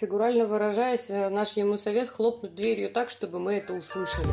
Фигурально выражаясь, э, наш ему совет хлопнуть дверью так, чтобы мы это услышали.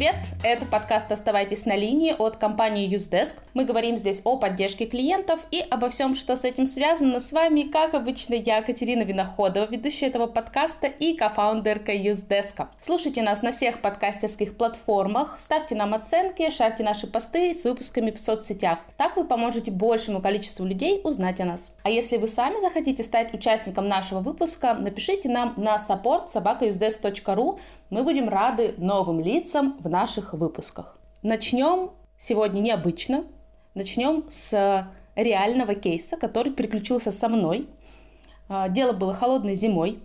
Привет! Это подкаст «Оставайтесь на линии» от компании UseDesk. Мы говорим здесь о поддержке клиентов и обо всем, что с этим связано. С вами, как обычно, я, Катерина Виноходова, ведущая этого подкаста и кофаундерка UseDesk. Слушайте нас на всех подкастерских платформах, ставьте нам оценки, шарьте наши посты с выпусками в соцсетях. Так вы поможете большему количеству людей узнать о нас. А если вы сами захотите стать участником нашего выпуска, напишите нам на support собакаюзdesk.ru мы будем рады новым лицам в наших выпусках. Начнем сегодня необычно. Начнем с реального кейса, который приключился со мной. А, дело было холодной зимой.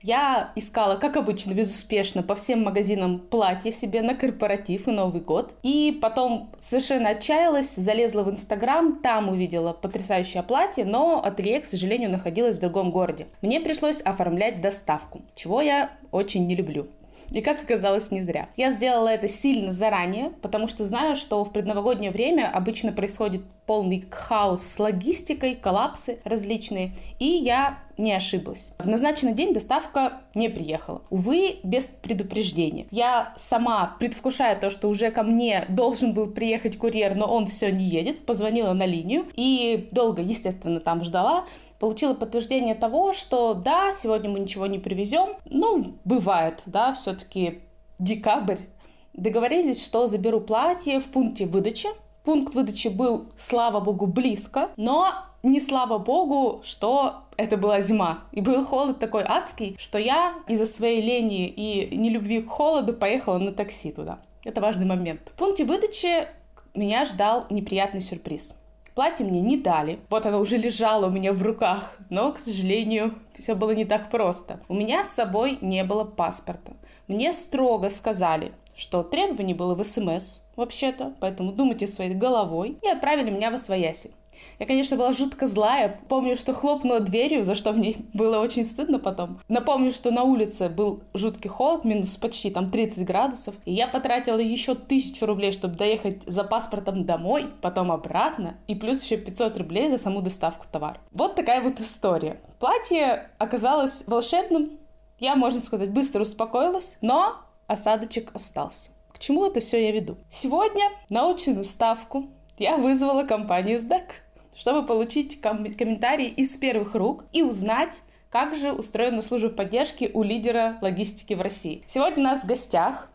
Я искала, как обычно, безуспешно по всем магазинам платье себе на корпоратив и Новый год. И потом совершенно отчаялась, залезла в Инстаграм, там увидела потрясающее платье, но ателье, к сожалению, находилось в другом городе. Мне пришлось оформлять доставку, чего я очень не люблю. И как оказалось, не зря. Я сделала это сильно заранее, потому что знаю, что в предновогоднее время обычно происходит полный хаос с логистикой, коллапсы различные, и я не ошиблась. В назначенный день доставка не приехала. Увы, без предупреждения. Я сама, предвкушая то, что уже ко мне должен был приехать курьер, но он все не едет, позвонила на линию и долго, естественно, там ждала получила подтверждение того, что да, сегодня мы ничего не привезем. Ну, бывает, да, все-таки декабрь. Договорились, что заберу платье в пункте выдачи. Пункт выдачи был, слава богу, близко, но не слава богу, что это была зима. И был холод такой адский, что я из-за своей лени и нелюбви к холоду поехала на такси туда. Это важный момент. В пункте выдачи меня ждал неприятный сюрприз. Платье мне не дали. Вот оно уже лежало у меня в руках. Но, к сожалению, все было не так просто. У меня с собой не было паспорта. Мне строго сказали, что требование было в СМС, вообще-то, поэтому думайте своей головой, и отправили меня в Освояси. Я, конечно, была жутко злая. Помню, что хлопнула дверью, за что мне было очень стыдно потом. Напомню, что на улице был жуткий холод, минус почти там 30 градусов. И я потратила еще тысячу рублей, чтобы доехать за паспортом домой, потом обратно, и плюс еще 500 рублей за саму доставку товара. Вот такая вот история. Платье оказалось волшебным. Я, можно сказать, быстро успокоилась, но осадочек остался. К чему это все я веду? Сегодня на очную ставку я вызвала компанию SDEC чтобы получить ком- комментарии из первых рук и узнать, как же устроена служба поддержки у лидера логистики в России. Сегодня у нас в гостях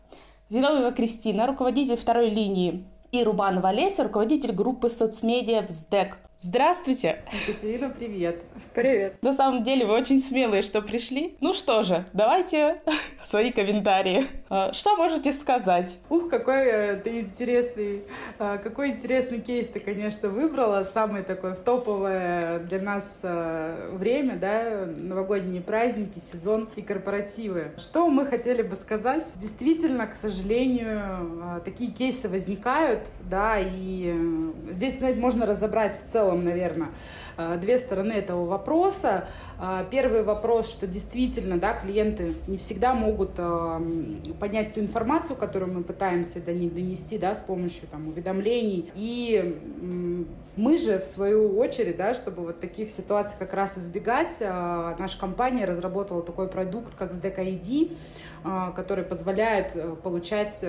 Зиновьева Кристина, руководитель второй линии, и Рубанова Олеся, руководитель группы соцмедиа в СДЭК. Здравствуйте! Екатерина, привет! Привет! На самом деле вы очень смелые, что пришли. Ну что же, давайте свои комментарии. А, что можете сказать? Ух, какой э, ты интересный, а, какой интересный кейс ты, конечно, выбрала. Самый такой в топовое для нас э, время, да, новогодние праздники, сезон и корпоративы. Что мы хотели бы сказать? Действительно, к сожалению, а, такие кейсы возникают, да, и э, здесь, знаете, можно разобрать в целом целом, наверное, э, две стороны этого вопроса. Э, первый вопрос, что действительно да, клиенты не всегда могут э, понять ту информацию, которую мы пытаемся до них донести да, с помощью там, уведомлений. И мы же, в свою очередь, да, чтобы вот таких ситуаций как раз избегать, наша компания разработала такой продукт, как SDK ID, который позволяет получать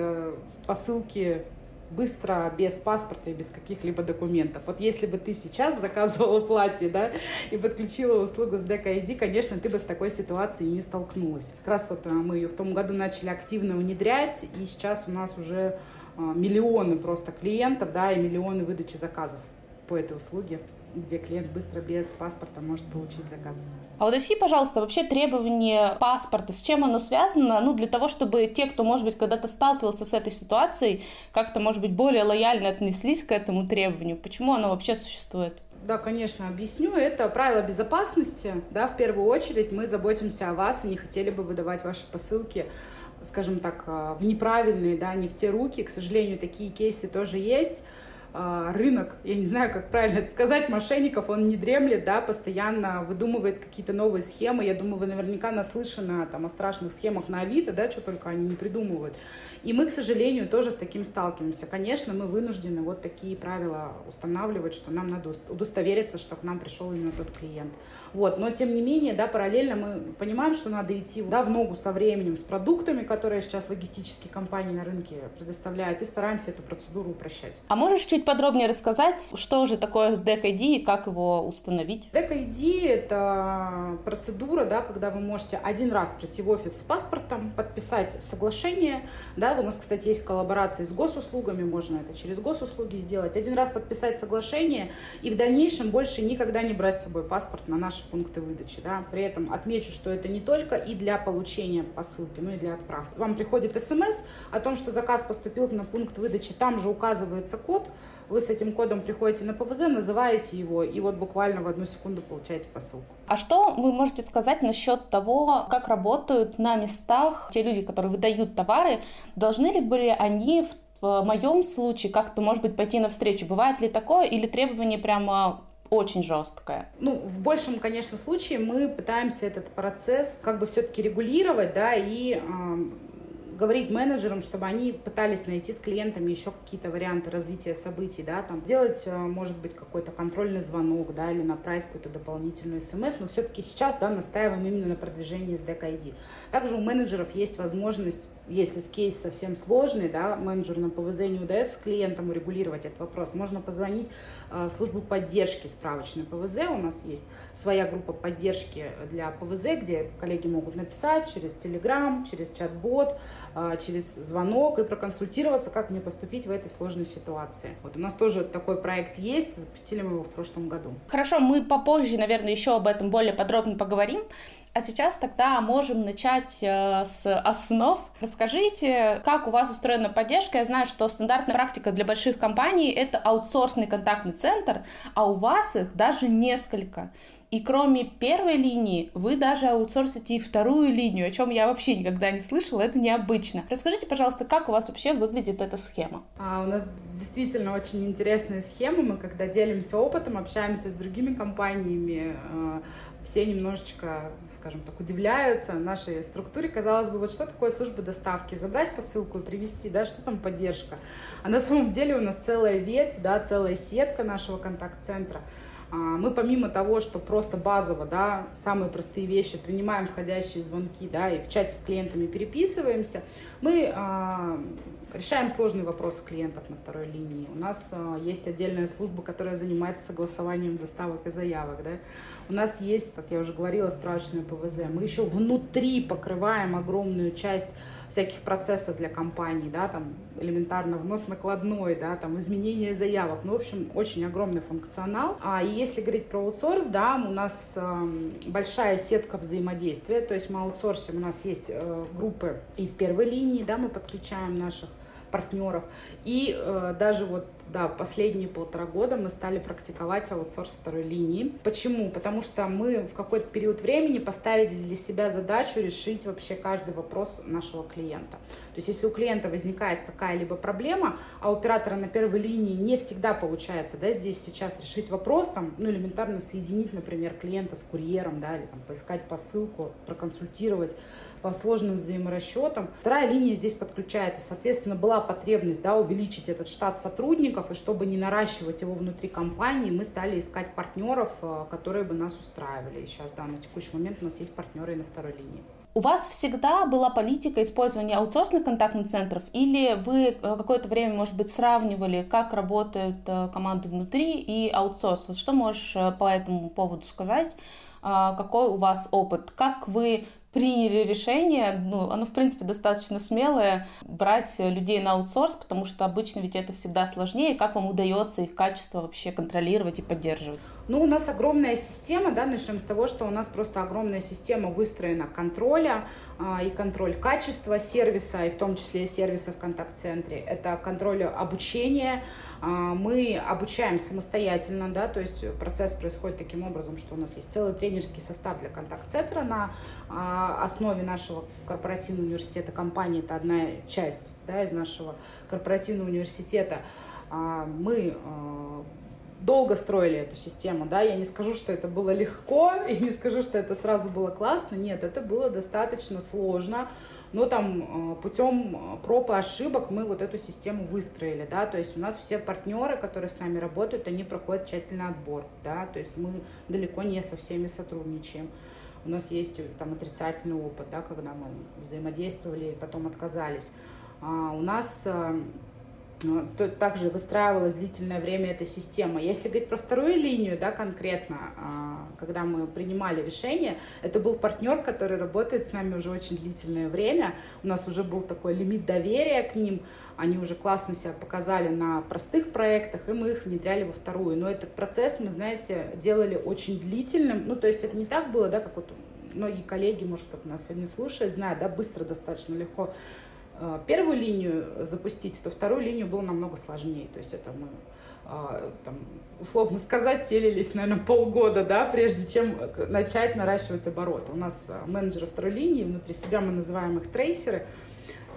посылки быстро, без паспорта и без каких-либо документов. Вот если бы ты сейчас заказывала платье, да, и подключила услугу с ID, конечно, ты бы с такой ситуацией не столкнулась. Как раз вот а, мы ее в том году начали активно внедрять, и сейчас у нас уже а, миллионы просто клиентов, да, и миллионы выдачи заказов по этой услуге где клиент быстро без паспорта может получить заказ. А уточни, пожалуйста, вообще требование паспорта, с чем оно связано? Ну, для того, чтобы те, кто, может быть, когда-то сталкивался с этой ситуацией, как-то, может быть, более лояльно отнеслись к этому требованию. Почему оно вообще существует? Да, конечно, объясню. Это правило безопасности. Да, в первую очередь мы заботимся о вас и не хотели бы выдавать ваши посылки скажем так, в неправильные, да, не в те руки. К сожалению, такие кейсы тоже есть. Э, рынок, я не знаю, как правильно это сказать, мошенников, он не дремлет, да, постоянно выдумывает какие-то новые схемы. Я думаю, вы наверняка наслышаны там, о страшных схемах на Авито, да, что только они не придумывают. И мы, к сожалению, тоже с таким сталкиваемся. Конечно, мы вынуждены вот такие правила устанавливать, что нам надо удостовериться, что к нам пришел именно тот клиент. Вот, но тем не менее, да, параллельно мы понимаем, что надо идти да, в ногу со временем, с продуктами, которые сейчас логистические компании на рынке предоставляют, и стараемся эту процедуру упрощать. А можешь чуть подробнее рассказать, что же такое SDEC ID и как его установить? SDEC это процедура, да, когда вы можете один раз прийти в офис с паспортом, подписать соглашение. Да, у нас, кстати, есть коллаборации с госуслугами, можно это через госуслуги сделать. Один раз подписать соглашение и в дальнейшем больше никогда не брать с собой паспорт на наши пункты выдачи. Да. При этом отмечу, что это не только и для получения посылки, но и для отправки. Вам приходит смс о том, что заказ поступил на пункт выдачи, там же указывается код, вы с этим кодом приходите на ПВЗ, называете его, и вот буквально в одну секунду получаете посылку. А что вы можете сказать насчет того, как работают на местах те люди, которые выдают товары? Должны ли были они в моем случае как-то, может быть, пойти навстречу? Бывает ли такое или требование прямо очень жесткое. Ну, в большем, конечно, случае мы пытаемся этот процесс как бы все-таки регулировать, да, и э, говорить менеджерам, чтобы они пытались найти с клиентами еще какие-то варианты развития событий, да, там, делать, э, может быть, какой-то контрольный звонок, да, или направить какую-то дополнительную смс, но все-таки сейчас, да, настаиваем именно на продвижении с DKID. Также у менеджеров есть возможность, если кейс совсем сложный, да, менеджеру на ПВЗ не удается с клиентом урегулировать этот вопрос, можно позвонить э, в службу поддержки справочной ПВЗ, у нас есть своя группа поддержки для ПВЗ, где коллеги могут написать через Telegram, через чат-бот, через звонок и проконсультироваться, как мне поступить в этой сложной ситуации. Вот у нас тоже такой проект есть, запустили мы его в прошлом году. Хорошо, мы попозже, наверное, еще об этом более подробно поговорим. А сейчас тогда можем начать э, с основ. Расскажите, как у вас устроена поддержка. Я знаю, что стандартная практика для больших компаний — это аутсорсный контактный центр, а у вас их даже несколько. И кроме первой линии, вы даже аутсорсите и вторую линию, о чем я вообще никогда не слышала, это необычно. Расскажите, пожалуйста, как у вас вообще выглядит эта схема? А, у нас действительно очень интересная схема. Мы когда делимся опытом, общаемся с другими компаниями, э, все немножечко, скажем так, удивляются нашей структуре. Казалось бы, вот что такое служба доставки? Забрать посылку и привезти, да, что там поддержка? А на самом деле у нас целая ветвь, да, целая сетка нашего контакт-центра. А, мы помимо того, что просто базово, да, самые простые вещи, принимаем входящие звонки, да, и в чате с клиентами переписываемся, мы а, решаем сложные вопросы клиентов на второй линии. У нас а, есть отдельная служба, которая занимается согласованием доставок и заявок, да. У нас есть, как я уже говорила, справочная ПВЗ. Мы еще внутри покрываем огромную часть всяких процессов для компаний, да, там элементарно внос накладной, да, там изменение заявок, ну, в общем, очень огромный функционал. А если говорить про аутсорс, да, у нас э, большая сетка взаимодействия, то есть мы аутсорсим, у нас есть э, группы и в первой линии, да, мы подключаем наших партнеров. И э, даже вот да, последние полтора года мы стали практиковать аутсорс второй линии. Почему? Потому что мы в какой-то период времени поставили для себя задачу решить вообще каждый вопрос нашего клиента. То есть если у клиента возникает какая-либо проблема, а у оператора на первой линии не всегда получается, да, здесь сейчас решить вопрос, там, ну, элементарно соединить, например, клиента с курьером, да, или там поискать посылку, проконсультировать по сложным взаиморасчетам. Вторая линия здесь подключается. Соответственно, была потребность, да, увеличить этот штат сотрудников, сотрудников, и чтобы не наращивать его внутри компании, мы стали искать партнеров, э, которые бы нас устраивали. И сейчас, да, на текущий момент у нас есть партнеры и на второй линии. У вас всегда была политика использования аутсорсных контактных центров, или вы э, какое-то время, может быть, сравнивали, как работают э, команды внутри и аутсорс? Вот что можешь по этому поводу сказать? А, какой у вас опыт? Как вы приняли решение, ну, оно, в принципе, достаточно смелое, брать людей на аутсорс, потому что обычно ведь это всегда сложнее. Как вам удается их качество вообще контролировать и поддерживать? Ну, у нас огромная система, да, начнем с того, что у нас просто огромная система выстроена контроля а, и контроль качества сервиса, и в том числе сервиса в контакт-центре. Это контроль обучения. А, мы обучаем самостоятельно, да, то есть процесс происходит таким образом, что у нас есть целый тренерский состав для контакт-центра на а, основе нашего корпоративного университета. Компании, это одна часть да, из нашего корпоративного университета. а, мы долго строили эту систему, да, я не скажу, что это было легко, и не скажу, что это сразу было классно, нет, это было достаточно сложно, но там э, путем проб и ошибок мы вот эту систему выстроили, да, то есть у нас все партнеры, которые с нами работают, они проходят тщательный отбор, да, то есть мы далеко не со всеми сотрудничаем. У нас есть э, там отрицательный опыт, да, когда мы взаимодействовали и потом отказались. А у нас ну, также выстраивалась длительное время эта система. Если говорить про вторую линию, да, конкретно, а, когда мы принимали решение, это был партнер, который работает с нами уже очень длительное время. У нас уже был такой лимит доверия к ним. Они уже классно себя показали на простых проектах, и мы их внедряли во вторую. Но этот процесс мы, знаете, делали очень длительным. Ну, то есть это не так было, да, как вот многие коллеги, может, кто нас сегодня слушает, знают, да, быстро достаточно легко первую линию запустить, то вторую линию было намного сложнее. То есть это мы, э, там, условно сказать, телились, наверное, полгода, да, прежде чем начать наращивать обороты. У нас э, менеджеры второй линии, внутри себя мы называем их трейсеры –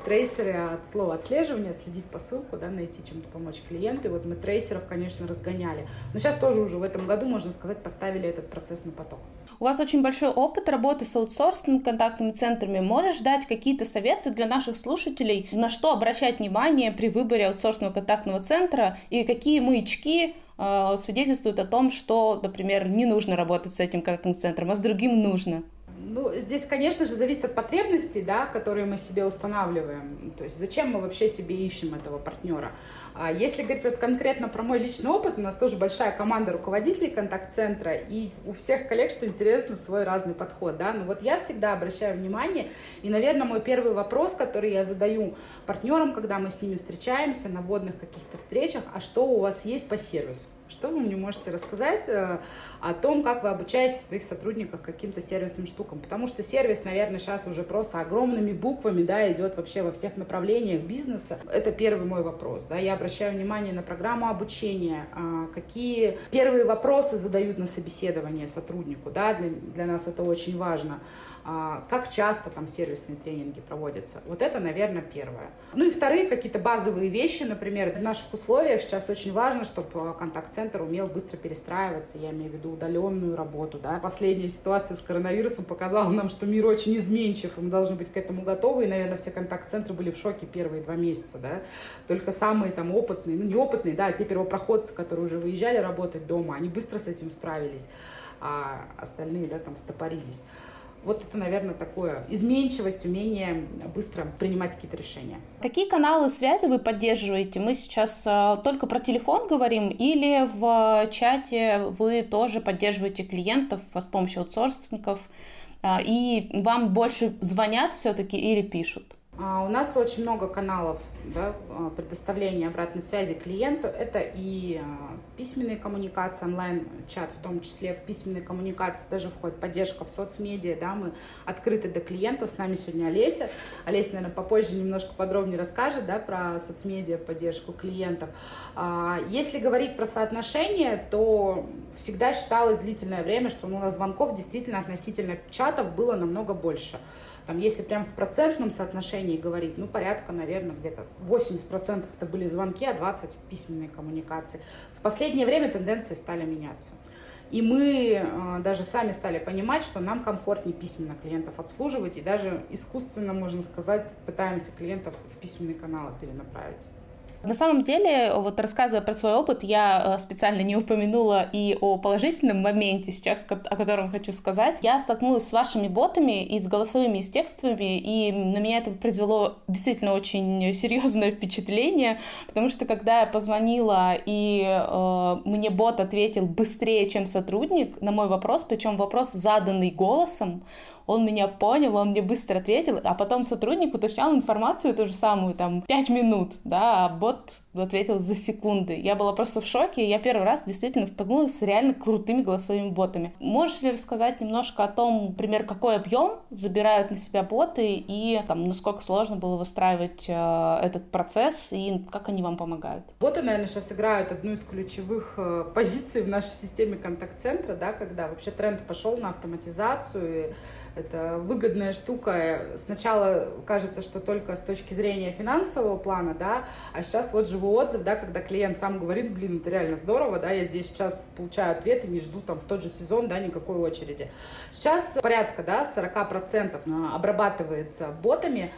трейсеры от слова отслеживания, отследить посылку, да, найти чем-то помочь клиенту. И вот мы трейсеров, конечно, разгоняли. Но сейчас тоже уже в этом году, можно сказать, поставили этот процесс на поток. У вас очень большой опыт работы с аутсорсными контактными центрами. Можешь дать какие-то советы для наших слушателей, на что обращать внимание при выборе аутсорсного контактного центра и какие маячки э, свидетельствуют о том, что, например, не нужно работать с этим контактным центром, а с другим нужно? Ну, здесь, конечно же, зависит от потребностей, да, которые мы себе устанавливаем. То есть зачем мы вообще себе ищем этого партнера. А если говорить вот конкретно про мой личный опыт, у нас тоже большая команда руководителей контакт-центра, и у всех коллег, что интересно, свой разный подход. Да? Но вот я всегда обращаю внимание, и, наверное, мой первый вопрос, который я задаю партнерам, когда мы с ними встречаемся на водных каких-то встречах, а что у вас есть по сервису? Что вы мне можете рассказать э, о том, как вы обучаете своих сотрудников каким-то сервисным штукам? Потому что сервис, наверное, сейчас уже просто огромными буквами да, идет вообще во всех направлениях бизнеса. Это первый мой вопрос. Да? Я обращаю внимание на программу обучения, а, какие первые вопросы задают на собеседование сотруднику. Да? Для, для нас это очень важно. А, как часто там сервисные тренинги проводятся. Вот это, наверное, первое. Ну и вторые какие-то базовые вещи, например, в наших условиях сейчас очень важно, чтобы контакт-центр умел быстро перестраиваться, я имею в виду удаленную работу. Да. Последняя ситуация с коронавирусом показала нам, что мир очень изменчив, и мы должны быть к этому готовы, и, наверное, все контакт-центры были в шоке первые два месяца. Да. Только самые там опытные, ну не опытные, да, те первопроходцы, которые уже выезжали работать дома, они быстро с этим справились, а остальные, да, там стопорились. Вот это, наверное, такое изменчивость, умение быстро принимать какие-то решения. Какие каналы связи вы поддерживаете? Мы сейчас э, только про телефон говорим или в чате вы тоже поддерживаете клиентов с помощью аутсорсников? Э, и вам больше звонят все-таки или пишут? А у нас очень много каналов да, а, предоставления обратной связи клиенту. Это и а, письменные коммуникации, онлайн-чат в том числе. В письменные коммуникации даже входит поддержка в соцмедиа. Да, мы открыты до клиентов. С нами сегодня Олеся. Олеся, наверное, попозже немножко подробнее расскажет да, про соцмедиа, поддержку клиентов. Если говорить про соотношение, то всегда считалось длительное время, что ну, у нас звонков действительно относительно чатов было намного больше. Там, если прям в процентном соотношении говорить, ну, порядка, наверное, где-то 80% это были звонки, а 20% письменные коммуникации. В последнее время тенденции стали меняться. И мы э, даже сами стали понимать, что нам комфортнее письменно клиентов обслуживать, и даже искусственно, можно сказать, пытаемся клиентов в письменные каналы перенаправить. На самом деле, вот рассказывая про свой опыт, я э, специально не упомянула и о положительном моменте сейчас, о котором хочу сказать. Я столкнулась с вашими ботами и с голосовыми, и с текстовыми, и на меня это произвело действительно очень серьезное впечатление, потому что когда я позвонила, и э, мне бот ответил быстрее, чем сотрудник на мой вопрос, причем вопрос заданный голосом, он меня понял, он мне быстро ответил, а потом сотрудник уточнял информацию ту же самую, там, 5 минут, да, а бот ответил за секунды. Я была просто в шоке, я первый раз действительно столкнулась с реально крутыми голосовыми ботами. Можешь ли рассказать немножко о том, например, какой объем забирают на себя боты и там, насколько сложно было выстраивать э, этот процесс и как они вам помогают? Боты, наверное, сейчас играют одну из ключевых э, позиций в нашей системе контакт-центра, да, когда вообще тренд пошел на автоматизацию, Это выгодная штука. Сначала кажется, что только с точки зрения финансового плана, да, а сейчас вот живой отзыв, да, когда клиент сам говорит, блин, это реально здорово, да, я здесь сейчас получаю ответы, не жду там в тот же сезон, да, никакой очереди. Сейчас порядка, да, 40% обрабатывается ботами,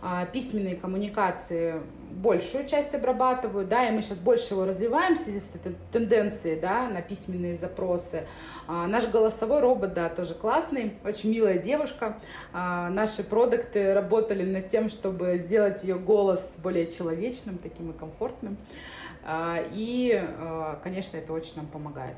а, письменные коммуникации большую часть обрабатывают, да, и мы сейчас больше его развиваем в связи с этой тенденцией, да, на письменные запросы. А, наш голосовой робот, да, тоже классный, очень милая девушка. А, наши продукты работали над тем, чтобы сделать ее голос более человечным, таким и комфортным. А, и, а, конечно, это очень нам помогает.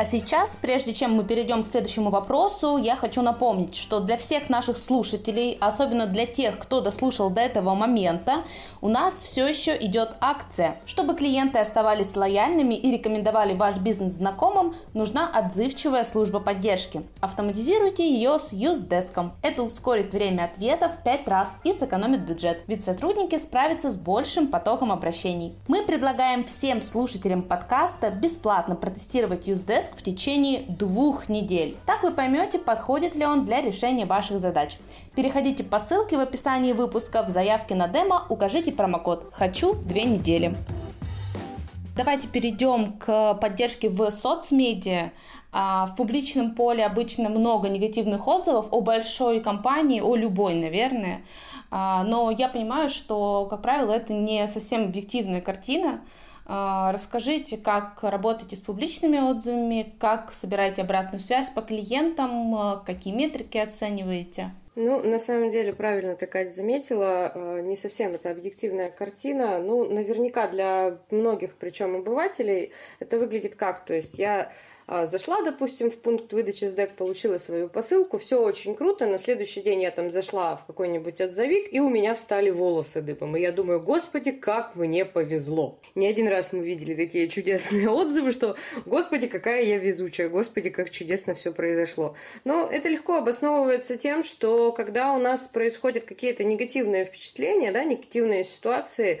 А сейчас, прежде чем мы перейдем к следующему вопросу, я хочу напомнить, что для всех наших слушателей, особенно для тех, кто дослушал до этого момента, у нас все еще идет акция. Чтобы клиенты оставались лояльными и рекомендовали ваш бизнес знакомым, нужна отзывчивая служба поддержки. Автоматизируйте ее с UseDesk. Это ускорит время ответа в 5 раз и сэкономит бюджет, ведь сотрудники справятся с большим потоком обращений. Мы предлагаем всем слушателям подкаста бесплатно протестировать UseDesk в течение двух недель. Так вы поймете, подходит ли он для решения ваших задач. Переходите по ссылке в описании выпуска, в заявке на демо укажите промокод «Хочу две недели». Давайте перейдем к поддержке в соцмедиа. В публичном поле обычно много негативных отзывов о большой компании, о любой, наверное. А, но я понимаю, что, как правило, это не совсем объективная картина. А, расскажите, как работаете с публичными отзывами, как собираете обратную связь по клиентам, а, какие метрики оцениваете? Ну, на самом деле, правильно ты, Катя, заметила, а, не совсем это объективная картина. Ну, наверняка для многих, причем обывателей, это выглядит как? То есть я зашла, допустим, в пункт выдачи СДЭК, получила свою посылку, все очень круто, на следующий день я там зашла в какой-нибудь отзовик, и у меня встали волосы дыбом. И я думаю, господи, как мне повезло. Не один раз мы видели такие чудесные отзывы, что, господи, какая я везучая, господи, как чудесно все произошло. Но это легко обосновывается тем, что когда у нас происходят какие-то негативные впечатления, да, негативные ситуации, а,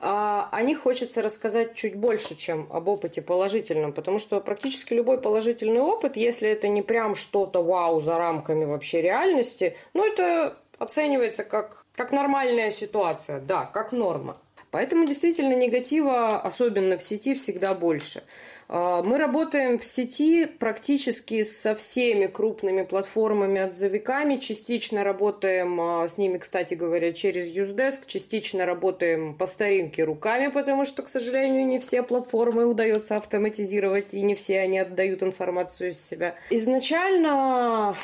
о них хочется рассказать чуть больше, чем об опыте положительном, потому что практически любой положительный опыт, если это не прям что-то вау за рамками вообще реальности, ну это оценивается как, как нормальная ситуация, да, как норма. Поэтому действительно негатива, особенно в сети, всегда больше. А, мы работаем в сети практически со всеми крупными платформами, отзывиками. Частично работаем а, с ними, кстати говоря, через Usedesk. Частично работаем по старинке руками, потому что, к сожалению, не все платформы удается автоматизировать, и не все они отдают информацию из себя. Изначально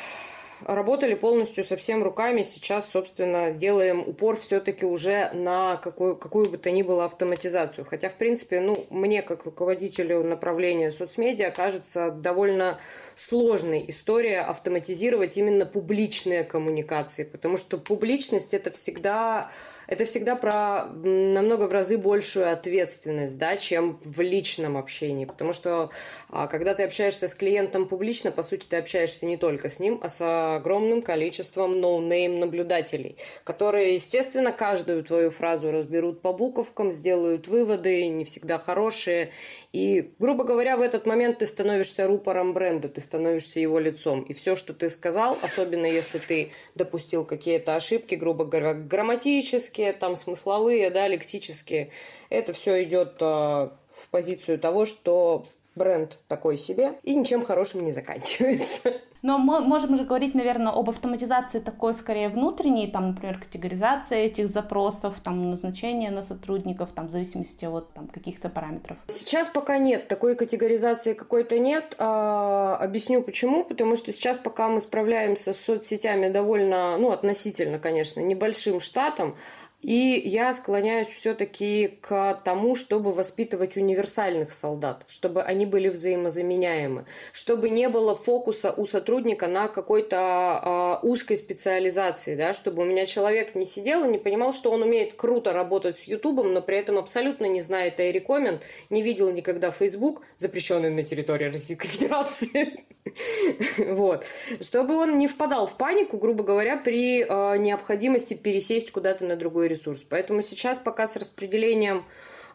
работали полностью со всем руками. Сейчас, собственно, делаем упор все-таки уже на какую, какую бы то ни было автоматизацию. Хотя, в принципе, ну, мне, как руководителю направления соцмедиа, кажется довольно сложной история автоматизировать именно публичные коммуникации. Потому что публичность это всегда это всегда про намного в разы большую ответственность, да, чем в личном общении. Потому что а, когда ты общаешься с клиентом публично, по сути, ты общаешься не только с ним, а с огромным количеством ноунейм наблюдателей, которые, естественно, каждую твою фразу разберут по буковкам, сделают выводы, не всегда хорошие. И, грубо говоря, в этот момент ты становишься рупором бренда, ты становишься его лицом. И все, что ты сказал, особенно если ты допустил какие-то ошибки, грубо говоря, грамматические, лексические, там смысловые, да, лексические. Это все идет э, в позицию того, что бренд такой себе и ничем хорошим не заканчивается. Но мы можем уже говорить, наверное, об автоматизации такой скорее внутренней, там, например, категоризация этих запросов, там, назначение на сотрудников, там, в зависимости от там, каких-то параметров. Сейчас пока нет, такой категоризации какой-то нет. А, объясню почему. Потому что сейчас пока мы справляемся с соцсетями довольно, ну, относительно, конечно, небольшим штатом, и я склоняюсь все-таки к тому, чтобы воспитывать универсальных солдат, чтобы они были взаимозаменяемы, чтобы не было фокуса у сотрудника на какой-то э, узкой специализации, да, чтобы у меня человек не сидел и не понимал, что он умеет круто работать с Ютубом, но при этом абсолютно не знает iRecommend, не видел никогда Facebook, запрещенный на территории Российской Федерации. Вот. Чтобы он не впадал в панику, грубо говоря, при э, необходимости пересесть куда-то на другой свой ресурс. Поэтому сейчас пока с распределением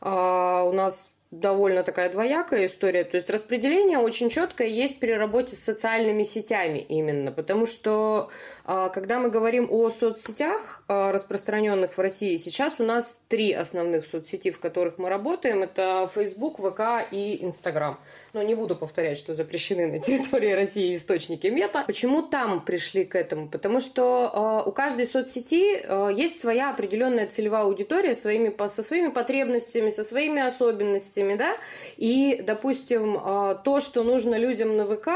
а, у нас довольно такая двоякая история. То есть распределение очень четкое есть при работе с социальными сетями именно. Потому что а, когда мы говорим о соцсетях, а, распространенных в России, сейчас у нас три основных соцсети, в которых мы работаем. Это Facebook, ВК и Instagram. Но не буду повторять, что запрещены на территории России источники мета. Почему там пришли к этому? Потому что э, у каждой соцсети э, есть своя определенная целевая аудитория своими, со своими потребностями, со своими особенностями, да. И, допустим, э, то, что нужно людям на ВК,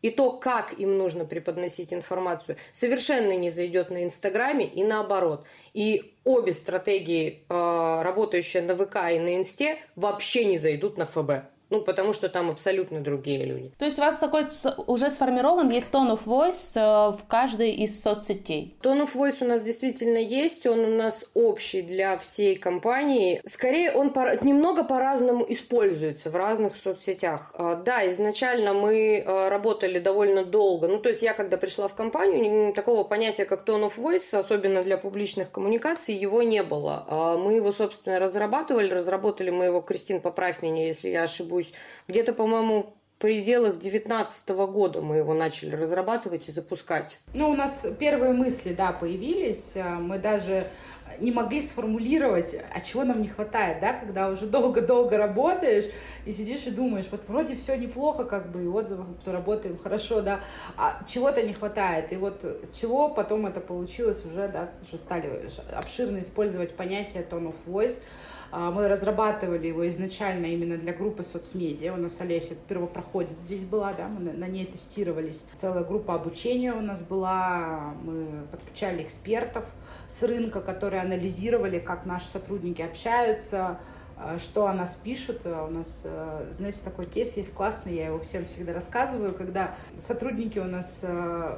и то, как им нужно преподносить информацию, совершенно не зайдет на Инстаграме и наоборот. И обе стратегии, работающие на ВК и на Инсте, вообще не зайдут на ФБ. Ну, потому что там абсолютно другие люди. То есть у вас такой уже сформирован, есть tone of voice э, в каждой из соцсетей? Tone of voice у нас действительно есть, он у нас общий для всей компании. Скорее, он по, немного по-разному используется в разных соцсетях. А, да, изначально мы э, работали довольно долго. Ну, то есть я, когда пришла в компанию, такого понятия, как tone of voice, особенно для публичных коммуникаций, его не было. Мы его, собственно, разрабатывали. Разработали мы его, Кристин, поправь меня, если я ошибусь, ошибусь, где-то, по-моему, в пределах 2019 года мы его начали разрабатывать и запускать. Ну, у нас первые мысли, да, появились. Мы даже не могли сформулировать, а чего нам не хватает, да, когда уже долго-долго работаешь и сидишь и думаешь, вот вроде все неплохо, как бы, и отзывы, что работаем хорошо, да, а чего-то не хватает, и вот чего потом это получилось уже, да, уже стали обширно использовать понятие tone of voice, мы разрабатывали его изначально именно для группы соцмедиа. У нас Олеся первопроходец здесь была, да, мы на ней тестировались. Целая группа обучения у нас была. Мы подключали экспертов с рынка, которые анализировали, как наши сотрудники общаются, а, что о нас пишут. А у нас, знаете, такой кейс есть классный, я его всем всегда рассказываю, когда сотрудники у нас,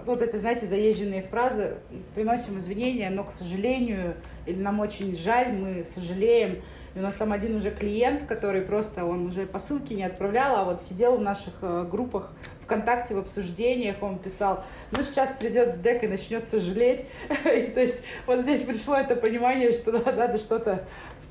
вот эти, знаете, заезженные фразы, приносим извинения, но, к сожалению, или нам очень жаль, мы сожалеем. И у нас там один уже клиент, который просто, он уже посылки не отправлял, а вот сидел в наших э, группах ВКонтакте в обсуждениях, он писал, ну сейчас придет СДЭК и начнет сожалеть. и, то есть вот здесь пришло это понимание, что надо что-то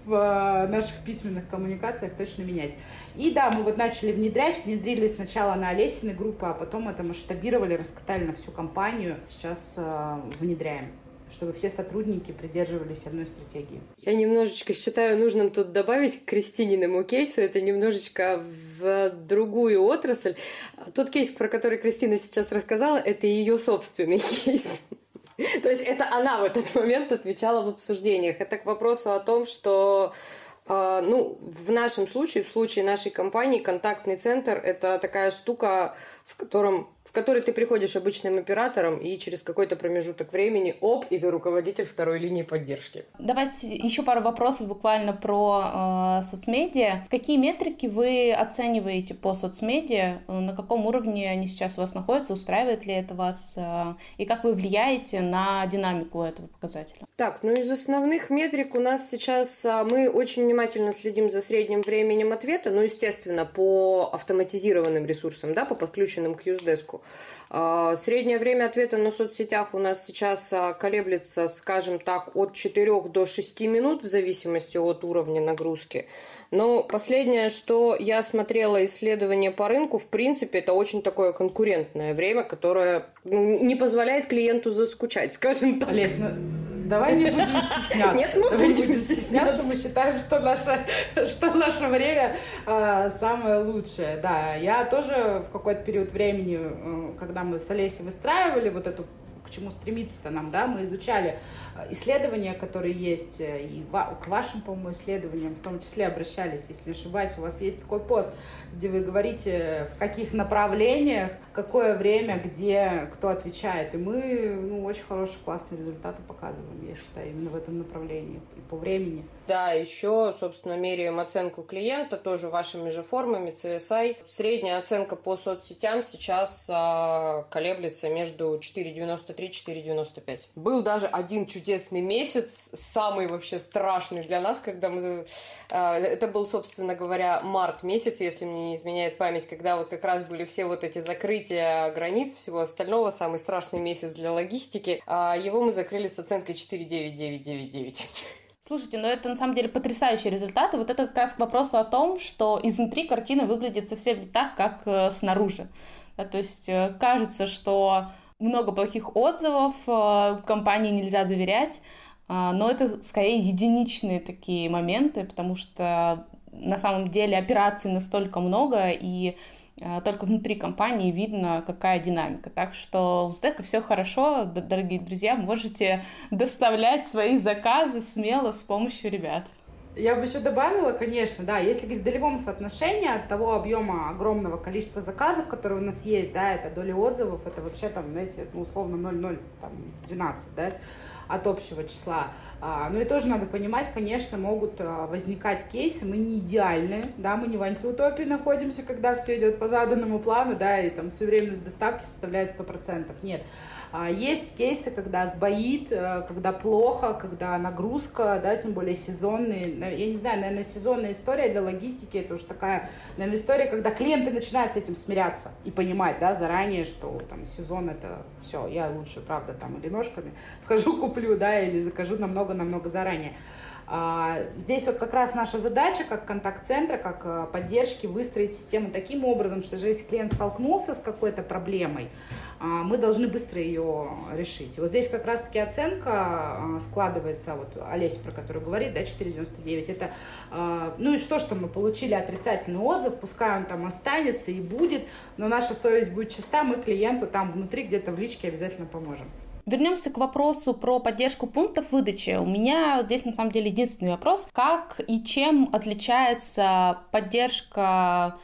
в э, наших письменных коммуникациях точно менять. И да, мы вот начали внедрять, внедрили сначала на Олесины группы, а потом это масштабировали, раскатали на всю компанию. Сейчас э, внедряем чтобы все сотрудники придерживались одной стратегии. Я немножечко считаю нужным тут добавить к Кристининому кейсу, это немножечко в другую отрасль. Тот кейс, про который Кристина сейчас рассказала, это ее собственный кейс. То есть это она в этот момент отвечала в обсуждениях. Это к вопросу о том, что а, ну, в нашем случае, в случае нашей компании, контактный центр – это такая штука, в котором в который ты приходишь обычным оператором, и через какой-то промежуток времени, оп, и ты руководитель второй линии поддержки. Давайте еще пару вопросов буквально про э, соцмедиа. Какие метрики вы оцениваете по соцмедиа? На каком уровне они сейчас у вас находятся? Устраивает ли это вас? Э, и как вы влияете на динамику этого показателя? Так, ну из основных метрик у нас сейчас а, мы очень внимательно следим за средним временем ответа, ну, естественно, по автоматизированным ресурсам, да, по подключенным к Юздеску. А, среднее время ответа на соцсетях у нас сейчас а, колеблется, скажем так, от 4 до 6 минут в зависимости от уровня нагрузки. Но последнее, что я смотрела исследование по рынку, в принципе, это очень такое конкурентное время, которое ну, не позволяет клиенту заскучать, скажем так. Олесь, ну, давай не будем стесняться. Нет, мы давай будем будем стесняться. Мы считаем, что наше, что наше время э, самое лучшее. Да, я тоже в какой-то период времени, э, когда мы с Олесей выстраивали вот эту к чему стремиться-то нам, да, мы изучали э, исследования, которые есть, э, и к вашим, по-моему, исследованиям в том числе обращались, если не ошибаюсь, у вас есть такой пост, где вы говорите, в каких направлениях, какое время, где, кто отвечает, и мы, ну, очень хорошие, классные результаты показываем, я считаю, именно в этом направлении, и по времени. Да, еще, собственно, меряем оценку клиента, тоже вашими же формами, CSI. Средняя оценка по соцсетям сейчас а, колеблется между 4,95 493, 495. Был даже один чудесный месяц, самый вообще страшный для нас, когда мы... Э, это был, собственно говоря, март месяц, если мне не изменяет память, когда вот как раз были все вот эти закрытия границ, всего остального, самый страшный месяц для логистики. А его мы закрыли с оценкой 49999. Слушайте, ну это на самом деле потрясающий результат. И вот это как раз к вопросу о том, что изнутри картина выглядит совсем не так, как э, снаружи. Да, то есть э, кажется, что много плохих отзывов, э, компании нельзя доверять, э, но это скорее единичные такие моменты, потому что на самом деле операций настолько много, и э, только внутри компании видно, какая динамика. Так что у Сдека все хорошо, дорогие друзья, можете доставлять свои заказы смело с помощью ребят. Я бы еще добавила, конечно, да, если в долевом соотношении от того объема огромного количества заказов, которые у нас есть, да, это доля отзывов, это вообще там, знаете, ну, условно 0,0, там, 13, да, от общего числа. А, ну и тоже надо понимать, конечно, могут а, возникать кейсы, мы не идеальны, да, мы не в антиутопии находимся, когда все идет по заданному плану, да, и там своевременность доставки составляет 100%. Нет, есть кейсы, когда сбоит, э, когда плохо, когда нагрузка, да, тем более сезонные. Я не знаю, наверное, сезонная история для логистики, это уже такая, наверное, история, когда клиенты начинают с этим смиряться и понимать, да, заранее, что там сезон это все, я лучше, правда, там или ножками схожу, куплю, да, или закажу намного-намного заранее. А, здесь вот как раз наша задача, как контакт-центра, как э, поддержки, выстроить систему таким образом, что если клиент столкнулся с какой-то проблемой, а, мы должны быстро ее решить. Вот здесь как раз-таки оценка а, складывается, вот Олесь, про которую говорит, да, 4,99, это, ну и что, что мы получили отрицательный отзыв, пускай он там останется и будет, но наша совесть будет чиста, мы клиенту там внутри где-то в личке обязательно поможем. Вернемся к вопросу про поддержку пунктов выдачи. У меня здесь на самом деле единственный вопрос. Как и чем отличается поддержка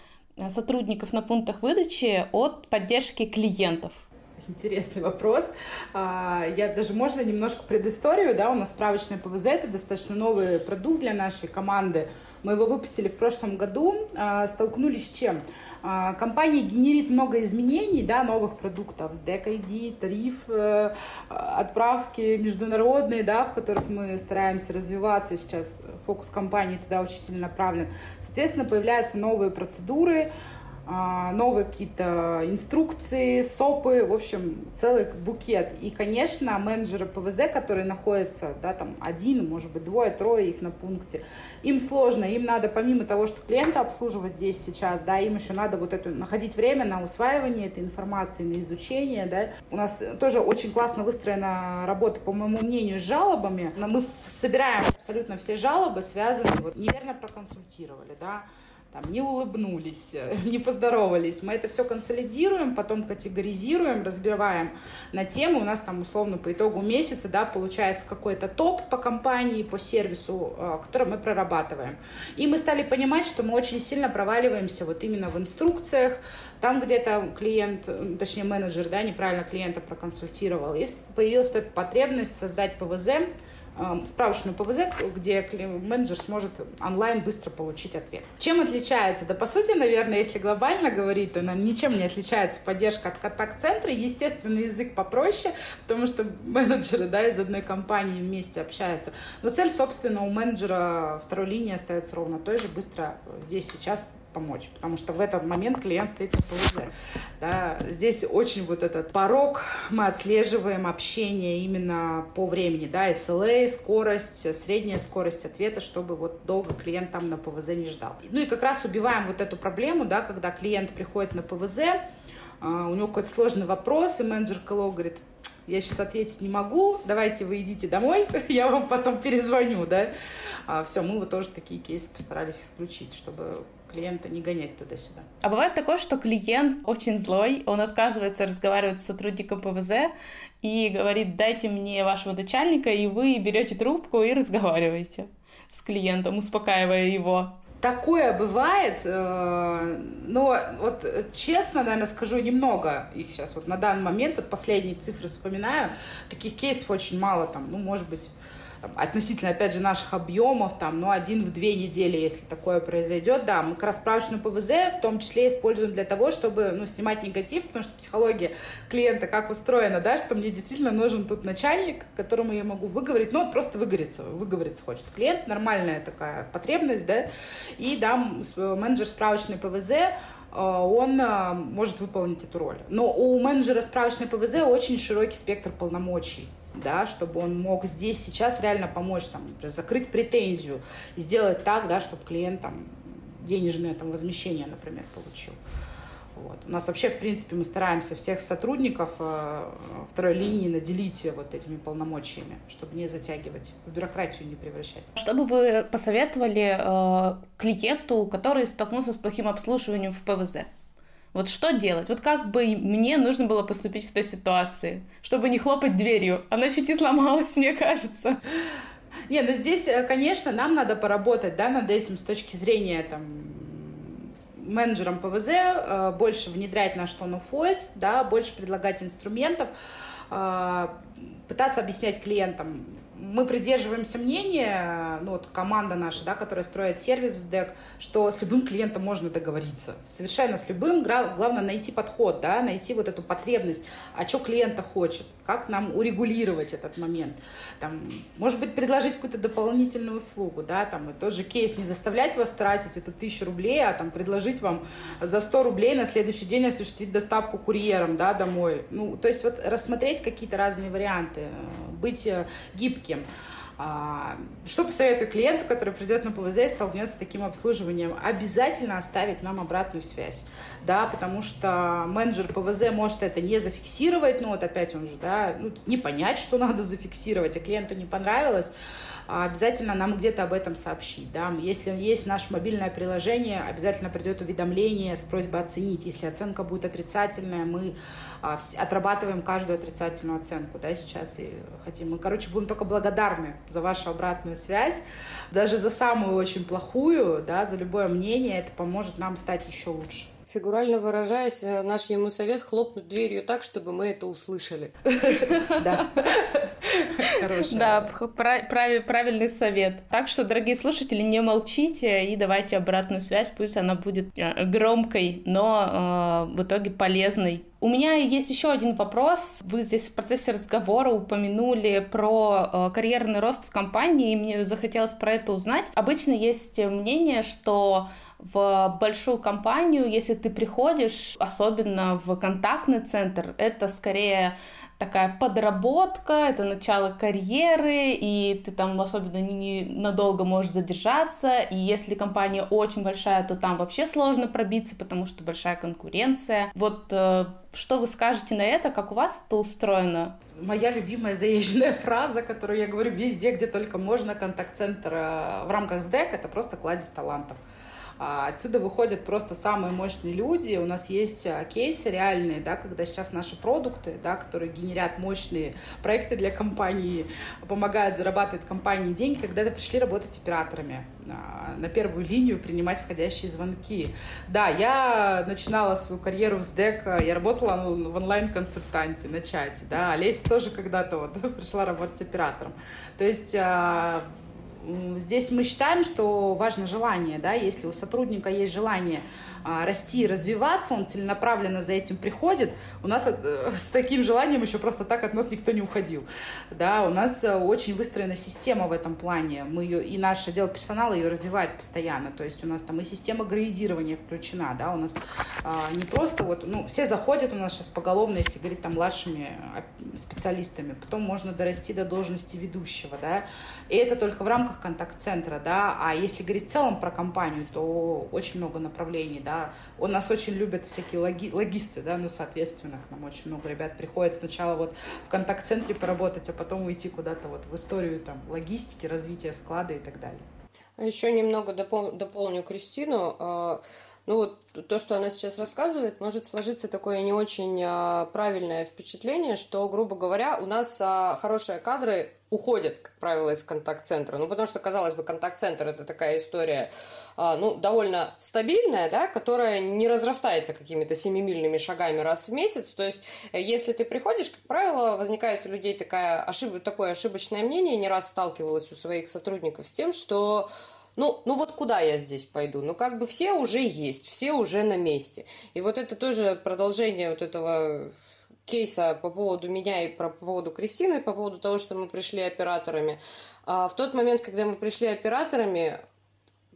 сотрудников на пунктах выдачи от поддержки клиентов? Интересный вопрос. А, я даже, можно немножко предысторию, да, у нас справочная ПВЗ, это достаточно новый продукт для нашей команды. Мы его выпустили в прошлом году, а, столкнулись с чем? А, компания генерит много изменений, да, новых продуктов, с ID, тариф, э, отправки международные, да, в которых мы стараемся развиваться сейчас, фокус компании туда очень сильно направлен. Соответственно, появляются новые процедуры, новые какие-то инструкции, СОПы, в общем, целый букет. И, конечно, менеджеры ПВЗ, которые находятся, да, там один, может быть, двое, трое их на пункте, им сложно, им надо помимо того, что клиента обслуживать здесь сейчас, да, им еще надо вот это, находить время на усваивание этой информации, на изучение, да. У нас тоже очень классно выстроена работа, по моему мнению, с жалобами. Но мы собираем абсолютно все жалобы, связанные, вот, неверно проконсультировали, да, там, не улыбнулись, не поздоровались. Мы это все консолидируем, потом категоризируем, разбиваем на тему. У нас там условно по итогу месяца да, получается какой-то топ по компании, по сервису, э, который мы прорабатываем. И мы стали понимать, что мы очень сильно проваливаемся вот именно в инструкциях, там где-то клиент, точнее менеджер, да, неправильно клиента проконсультировал. И появилась эта потребность создать ПВЗ, справочную ПВЗ, где менеджер сможет онлайн быстро получить ответ. Чем отличается? Да, по сути, наверное, если глобально говорить, то она ничем не отличается поддержка от контакт-центра. Естественный язык попроще, потому что менеджеры да, из одной компании вместе общаются. Но цель, собственно, у менеджера второй линии остается ровно той же, быстро здесь сейчас помочь, потому что в этот момент клиент стоит на ПВЗ. Да, здесь очень вот этот порог мы отслеживаем общение именно по времени, да, SLA, скорость, средняя скорость ответа, чтобы вот долго клиент там на ПВЗ не ждал. Ну и как раз убиваем вот эту проблему, да, когда клиент приходит на ПВЗ, а, у него какой-то сложный вопрос, и менеджер КЛО говорит, я сейчас ответить не могу, давайте вы идите домой, я вам потом перезвоню, да. А, все, мы вот тоже такие кейсы постарались исключить, чтобы клиента не гонять туда-сюда. А бывает такое, что клиент очень злой, он отказывается разговаривать с сотрудником ПВЗ и говорит, дайте мне вашего начальника, и вы берете трубку и разговариваете с клиентом, успокаивая его. Такое бывает, э, но вот честно, наверное, скажу, немного их сейчас вот на данный момент, вот последние цифры вспоминаю, таких кейсов очень мало, там, ну, может быть, там, относительно, опять же, наших объемов, там, ну, один в две недели, если такое произойдет, да, мы как раз ПВЗ в том числе используем для того, чтобы, ну, снимать негатив, потому что психология клиента как устроена, да, что мне действительно нужен тут начальник, которому я могу выговорить, ну, вот просто выговориться, выговориться хочет клиент, нормальная такая потребность, да, и, да, менеджер справочной ПВЗ, э, он э, может выполнить эту роль. Но у менеджера справочной ПВЗ очень широкий спектр полномочий да, чтобы он мог здесь сейчас реально помочь, там, например, закрыть претензию сделать так, да, чтобы клиент там денежное там возмещение, например, получил. Вот. У нас вообще, в принципе, мы стараемся всех сотрудников э, второй линии наделить вот этими полномочиями, чтобы не затягивать, в бюрократию не превращать. Что бы вы посоветовали э, клиенту, который столкнулся с плохим обслуживанием в ПВЗ? Вот что делать? Вот как бы мне нужно было поступить в той ситуации, чтобы не хлопать дверью? Она чуть не сломалась, мне кажется. Не, ну здесь, э, конечно, нам надо поработать, да, над этим с точки зрения, там, менеджером ПВЗ, э, больше внедрять наш тон of да, больше предлагать инструментов, э, пытаться объяснять клиентам, мы придерживаемся мнения, ну вот команда наша, да, которая строит сервис в СДЭК, что с любым клиентом можно договориться. Совершенно с любым. Главное найти подход, да, найти вот эту потребность, а что клиента хочет, как нам урегулировать этот момент. Там, может быть, предложить какую-то дополнительную услугу, да, там, и тот же кейс, не заставлять вас тратить эту тысячу рублей, а там предложить вам за 100 рублей на следующий день осуществить доставку курьером, да, домой. Ну, то есть вот рассмотреть какие-то разные варианты, быть э, гибким. А, что посоветую клиенту, который придет на ПВЗ и столкнется с таким обслуживанием? Обязательно оставить нам обратную связь, да, потому что менеджер ПВЗ может это не зафиксировать, ну вот опять он же, да, ну, не понять, что надо зафиксировать, а клиенту не понравилось, а обязательно нам где-то об этом сообщить. Да? Если есть наше мобильное приложение, обязательно придет уведомление с просьбой оценить. Если оценка будет отрицательная, мы а, отрабатываем каждую отрицательную оценку да, сейчас и хотим. Мы, короче, будем только благодарны за вашу обратную связь, даже за самую очень плохую, да, за любое мнение, это поможет нам стать еще лучше. Фигурально выражаясь, э, наш ему совет хлопнуть дверью так, чтобы мы это услышали. Да. Да, правильный совет. Так что, дорогие слушатели, не молчите и давайте обратную связь, пусть она будет э, громкой, но э, в итоге полезной. У меня есть еще один вопрос. Вы здесь в процессе разговора упомянули про карьерный рост в компании, и мне захотелось про это узнать. Обычно есть мнение, что в большую компанию, если ты приходишь, особенно в контактный центр, это скорее такая подработка, это начало карьеры, и ты там особенно не надолго можешь задержаться, и если компания очень большая, то там вообще сложно пробиться, потому что большая конкуренция. Вот э, что вы скажете на это, как у вас это устроено? Моя любимая заезженная фраза, которую я говорю везде, где только можно, контакт-центр э, в рамках СДЭК, это просто кладезь талантов. А, отсюда выходят просто самые мощные люди. У нас есть а, кейсы реальные, да, когда сейчас наши продукты, да, которые генерят мощные проекты для компании, помогают зарабатывать компании деньги, когда-то пришли работать операторами а, на первую линию, принимать входящие звонки. Да, я начинала свою карьеру в СДЭК, я работала в онлайн-консультанте на чате, да, Олеся тоже когда-то вот пришла работать оператором. То есть Здесь мы считаем, что важно желание, да, если у сотрудника есть желание а, расти, развиваться, он целенаправленно за этим приходит. У нас э, с таким желанием еще просто так от нас никто не уходил, да, у нас э, очень выстроена система в этом плане, мы ее, и наш отдел персонала ее развивает постоянно, то есть у нас там и система градирования включена, да, у нас а, не просто вот, ну, все заходят у нас сейчас поголовно, если говорить там младшими а, специалистами, потом можно дорасти до должности ведущего, да, и это только в рамках контакт-центра, да, а если говорить в целом про компанию, то очень много направлений, да, у нас очень любят всякие логи, логисты, да, ну, соответственно, к нам очень много ребят приходят сначала вот в контакт-центре поработать, а потом уйти куда-то вот в историю там логистики, развития склада и так далее. Еще немного допол- дополню Кристину. Ну вот то, что она сейчас рассказывает, может сложиться такое не очень а, правильное впечатление, что, грубо говоря, у нас а, хорошие кадры уходят, как правило, из контакт-центра. Ну, потому что, казалось бы, контакт-центр – это такая история, а, ну, довольно стабильная, да, которая не разрастается какими-то семимильными шагами раз в месяц. То есть, если ты приходишь, как правило, возникает у людей такая ошиб... такое ошибочное мнение, не раз сталкивалась у своих сотрудников с тем, что ну, ну вот куда я здесь пойду? Ну, как бы все уже есть, все уже на месте. И вот это тоже продолжение вот этого кейса по поводу меня и по поводу Кристины, по поводу того, что мы пришли операторами. А в тот момент, когда мы пришли операторами,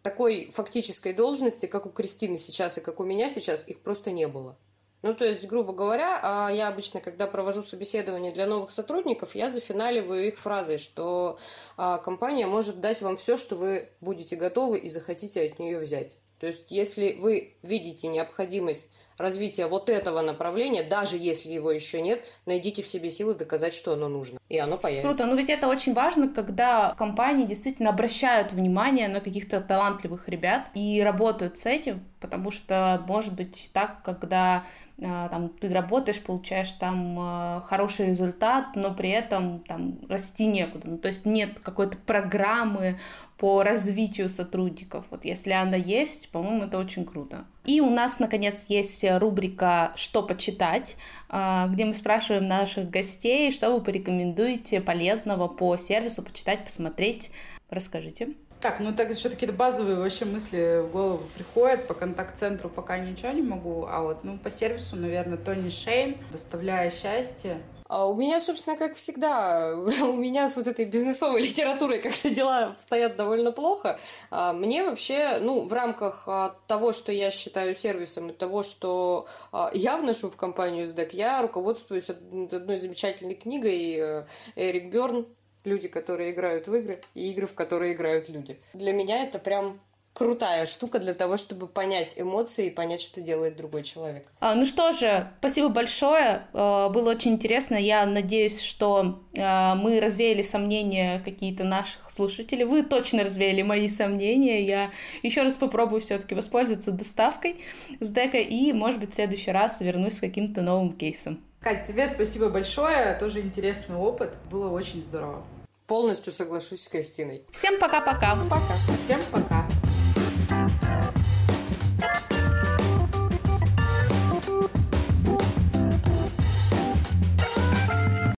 такой фактической должности, как у Кристины сейчас и как у меня сейчас, их просто не было. Ну, то есть, грубо говоря, а я обычно, когда провожу собеседование для новых сотрудников, я зафиналиваю их фразой, что а, компания может дать вам все, что вы будете готовы и захотите от нее взять. То есть, если вы видите необходимость развития вот этого направления, даже если его еще нет, найдите в себе силы доказать, что оно нужно. И оно появится. Круто. Но ведь это очень важно, когда компании действительно обращают внимание на каких-то талантливых ребят и работают с этим, потому что может быть так, когда там ты работаешь, получаешь там а, хороший результат, но при этом там расти некуда. Ну, то есть нет какой-то программы по развитию сотрудников. Вот если она есть, по-моему, это очень круто. И у нас, наконец, есть рубрика «Что почитать», а, где мы спрашиваем наших гостей, что вы порекомендуете полезного по сервису почитать, посмотреть. Расскажите. Так, ну так еще какие-то базовые вообще мысли в голову приходят. По контакт-центру пока ничего не могу, а вот ну по сервису, наверное, Тони Шейн, доставляя счастье. А у меня, собственно, как всегда, у меня с вот этой бизнесовой литературой как-то дела стоят довольно плохо. А мне вообще, ну, в рамках а, того, что я считаю сервисом и того, что а, я вношу в компанию SDEC, я руководствуюсь одной замечательной книгой э, Эрик Берн люди, которые играют в игры, и игры, в которые играют люди. Для меня это прям крутая штука для того, чтобы понять эмоции и понять, что делает другой человек. А, ну что же, спасибо большое. А, было очень интересно. Я надеюсь, что а, мы развеяли сомнения какие-то наших слушателей. Вы точно развеяли мои сомнения. Я еще раз попробую все-таки воспользоваться доставкой с дека и, может быть, в следующий раз вернусь с каким-то новым кейсом. Кать, тебе спасибо большое. Тоже интересный опыт. Было очень здорово. Полностью соглашусь с Кристиной. Всем пока-пока. Пока. Всем пока.